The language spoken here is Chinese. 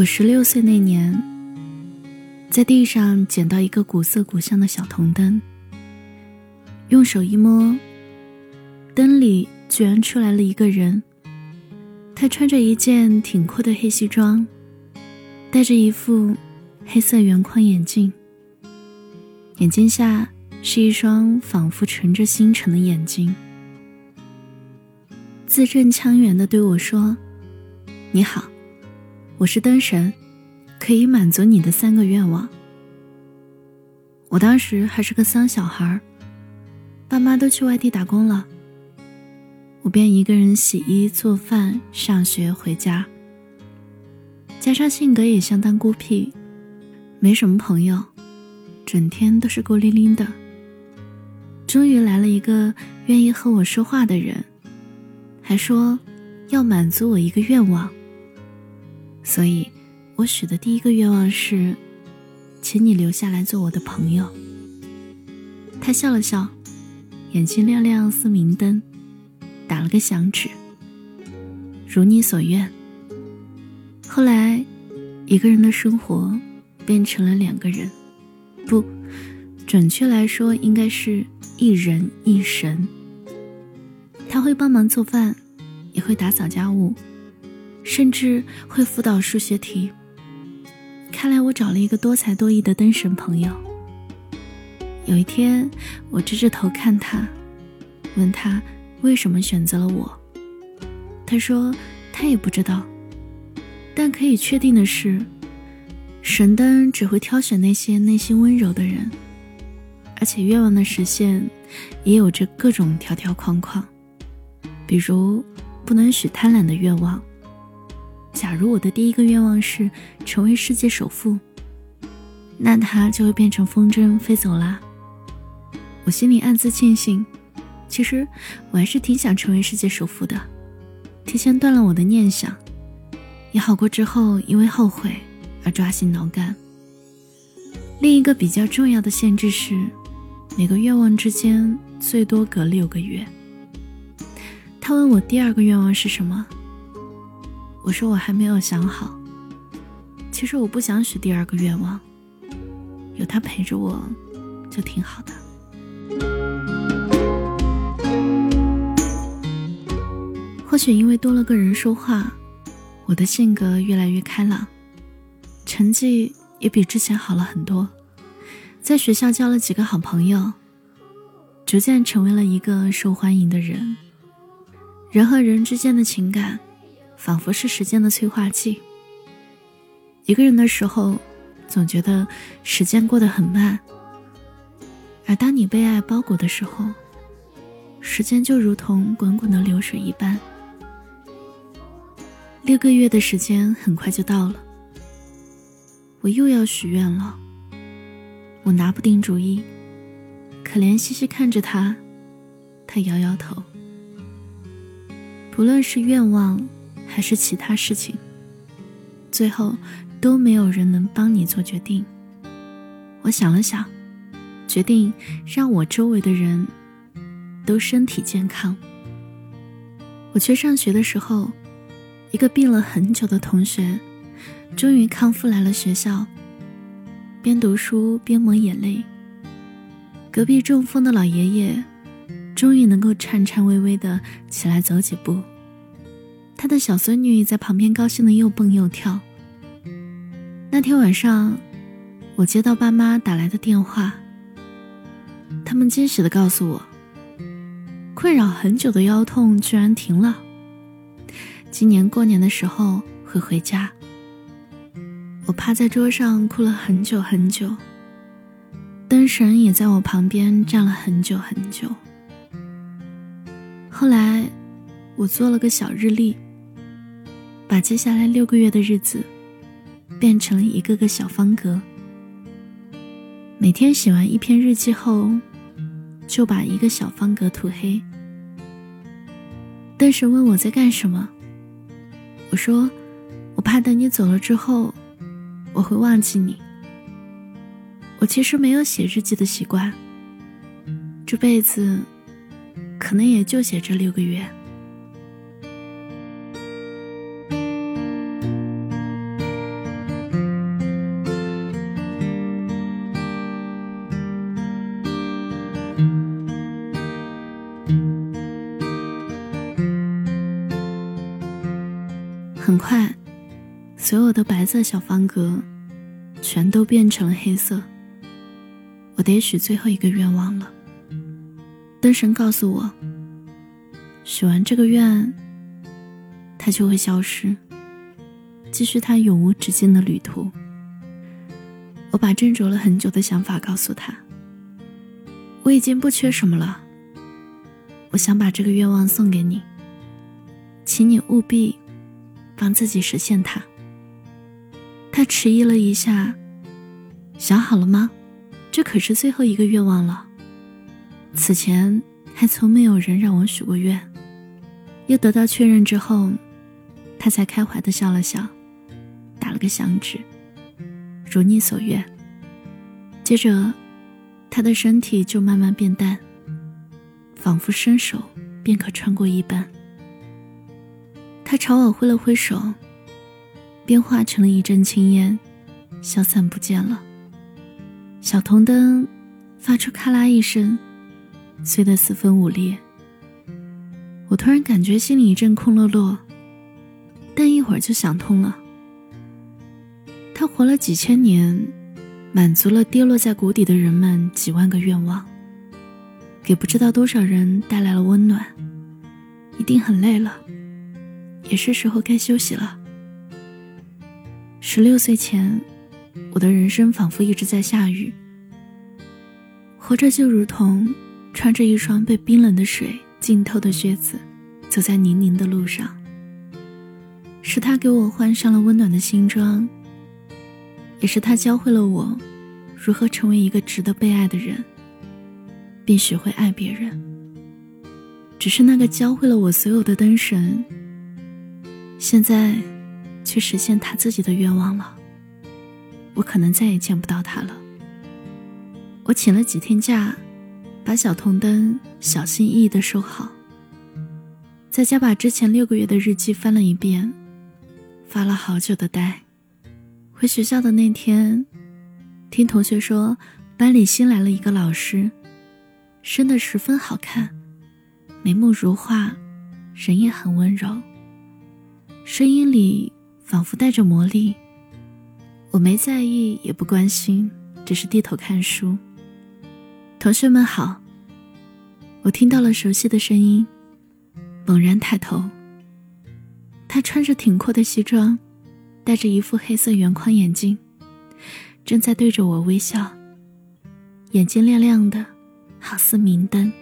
我十六岁那年，在地上捡到一个古色古香的小铜灯，用手一摸，灯里居然出来了一个人。他穿着一件挺阔的黑西装，戴着一副黑色圆框眼镜，眼睛下是一双仿佛盛着星辰的眼睛，字正腔圆的对我说：“你好，我是灯神，可以满足你的三个愿望。”我当时还是个丧小孩，爸妈都去外地打工了。我便一个人洗衣做饭、上学回家，加上性格也相当孤僻，没什么朋友，整天都是孤零零的。终于来了一个愿意和我说话的人，还说要满足我一个愿望。所以，我许的第一个愿望是，请你留下来做我的朋友。他笑了笑，眼睛亮亮似明灯。打了个响指，如你所愿。后来，一个人的生活变成了两个人，不，准确来说应该是一人一神。他会帮忙做饭，也会打扫家务，甚至会辅导数学题。看来我找了一个多才多艺的灯神朋友。有一天，我支着头看他，问他。为什么选择了我？他说他也不知道，但可以确定的是，神灯只会挑选那些内心温柔的人，而且愿望的实现也有着各种条条框框，比如不能许贪婪的愿望。假如我的第一个愿望是成为世界首富，那他就会变成风筝飞走啦。我心里暗自庆幸。其实我还是挺想成为世界首富的，提前断了我的念想，也好过之后因为后悔而抓心挠肝。另一个比较重要的限制是，每个愿望之间最多隔六个月。他问我第二个愿望是什么，我说我还没有想好。其实我不想许第二个愿望，有他陪着我，就挺好的。或许因为多了个人说话，我的性格越来越开朗，成绩也比之前好了很多，在学校交了几个好朋友，逐渐成为了一个受欢迎的人。人和人之间的情感，仿佛是时间的催化剂。一个人的时候，总觉得时间过得很慢，而当你被爱包裹的时候，时间就如同滚滚的流水一般。六个月的时间很快就到了，我又要许愿了。我拿不定主意，可怜兮兮看着他，他摇摇头。不论是愿望还是其他事情，最后都没有人能帮你做决定。我想了想，决定让我周围的人都身体健康。我去上学的时候。一个病了很久的同学，终于康复来了学校，边读书边抹眼泪。隔壁中风的老爷爷，终于能够颤颤巍巍的起来走几步。他的小孙女在旁边高兴的又蹦又跳。那天晚上，我接到爸妈打来的电话，他们惊喜的告诉我，困扰很久的腰痛居然停了。今年过年的时候会回家。我趴在桌上哭了很久很久。灯神也在我旁边站了很久很久。后来，我做了个小日历，把接下来六个月的日子变成一个个小方格。每天写完一篇日记后，就把一个小方格涂黑。但是问我在干什么。我说：“我怕等你走了之后，我会忘记你。我其实没有写日记的习惯，这辈子可能也就写这六个月。”很快，所有的白色小方格全都变成了黑色。我得许最后一个愿望了。灯神告诉我，许完这个愿，它就会消失，继续它永无止境的旅途。我把斟酌了很久的想法告诉他，我已经不缺什么了。我想把这个愿望送给你，请你务必帮自己实现它。他迟疑了一下，想好了吗？这可是最后一个愿望了。此前还从没有人让我许过愿，又得到确认之后，他才开怀的笑了笑，打了个响指，如你所愿。接着，他的身体就慢慢变淡，仿佛伸手便可穿过一般。他朝我挥了挥手，便化成了一阵青烟，消散不见了。小铜灯发出咔啦一声。碎得四分五裂。我突然感觉心里一阵空落落，但一会儿就想通了。他活了几千年，满足了跌落在谷底的人们几万个愿望，给不知道多少人带来了温暖。一定很累了，也是时候该休息了。十六岁前，我的人生仿佛一直在下雨，活着就如同……穿着一双被冰冷的水浸透的靴子，走在泥泞的路上。是他给我换上了温暖的新装，也是他教会了我如何成为一个值得被爱的人，并学会爱别人。只是那个教会了我所有的灯神，现在去实现他自己的愿望了。我可能再也见不到他了。我请了几天假。把小铜灯小心翼翼的收好，在家把之前六个月的日记翻了一遍，发了好久的呆。回学校的那天，听同学说班里新来了一个老师，生得十分好看，眉目如画，人也很温柔，声音里仿佛带着魔力。我没在意，也不关心，只是低头看书。同学们好，我听到了熟悉的声音，猛然抬头。他穿着挺阔的西装，戴着一副黑色圆框眼镜，正在对着我微笑，眼睛亮亮的，好似明灯。